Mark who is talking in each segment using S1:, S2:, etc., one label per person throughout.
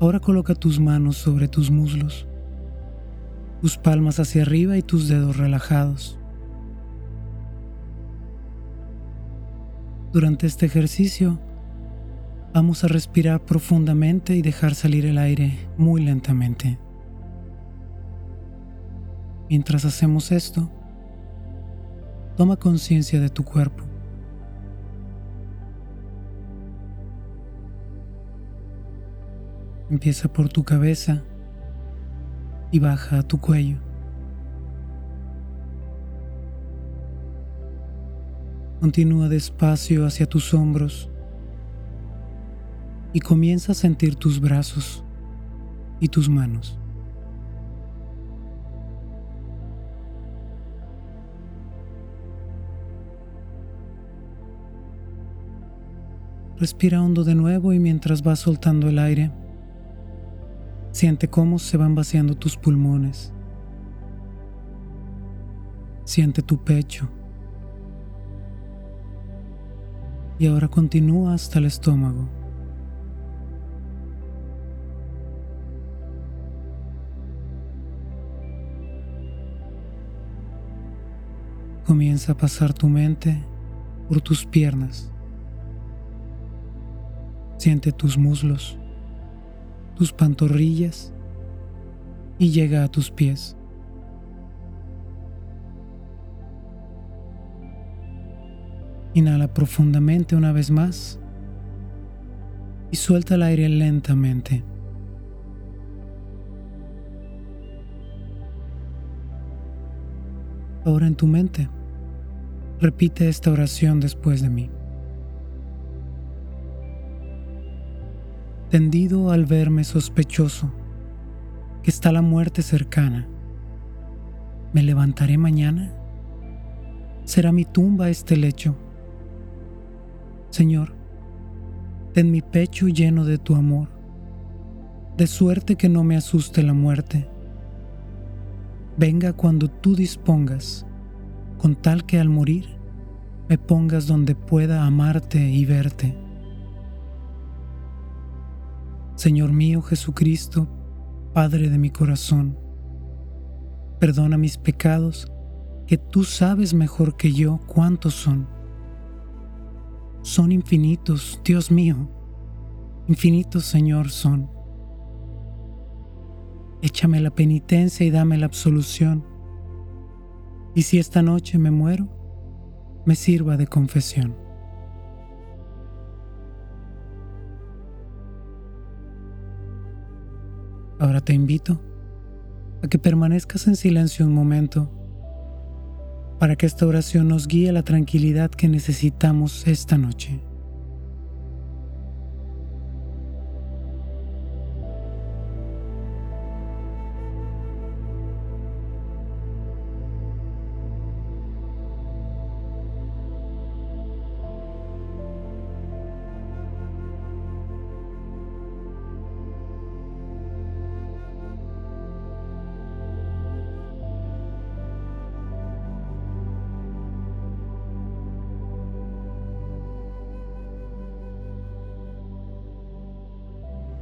S1: Ahora coloca tus manos sobre tus muslos, tus palmas hacia arriba y tus dedos relajados. Durante este ejercicio, vamos a respirar profundamente y dejar salir el aire muy lentamente. Mientras hacemos esto, toma conciencia de tu cuerpo. Empieza por tu cabeza y baja a tu cuello. Continúa despacio hacia tus hombros y comienza a sentir tus brazos y tus manos. Respira hondo de nuevo y mientras vas soltando el aire, Siente cómo se van vaciando tus pulmones. Siente tu pecho. Y ahora continúa hasta el estómago. Comienza a pasar tu mente por tus piernas. Siente tus muslos tus pantorrillas y llega a tus pies. Inhala profundamente una vez más y suelta el aire lentamente. Ahora en tu mente, repite esta oración después de mí. Tendido al verme sospechoso, que está la muerte cercana. ¿Me levantaré mañana? ¿Será mi tumba este lecho? Señor, ten mi pecho lleno de tu amor, de suerte que no me asuste la muerte. Venga cuando tú dispongas, con tal que al morir me pongas donde pueda amarte y verte. Señor mío Jesucristo, Padre de mi corazón, perdona mis pecados, que tú sabes mejor que yo cuántos son. Son infinitos, Dios mío, infinitos Señor son. Échame la penitencia y dame la absolución. Y si esta noche me muero, me sirva de confesión. Ahora te invito a que permanezcas en silencio un momento para que esta oración nos guíe a la tranquilidad que necesitamos esta noche.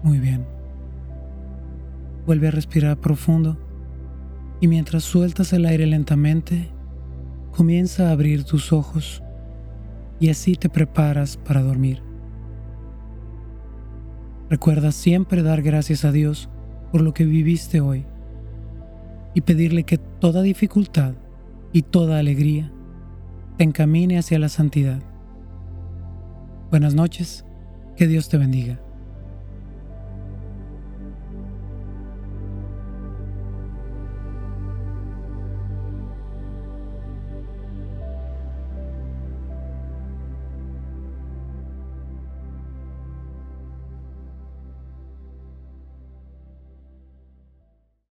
S1: Muy bien. Vuelve a respirar profundo y mientras sueltas el aire lentamente, comienza a abrir tus ojos y así te preparas para dormir. Recuerda siempre dar gracias a Dios por lo que viviste hoy y pedirle que toda dificultad y toda alegría te encamine hacia la santidad. Buenas noches, que Dios te bendiga.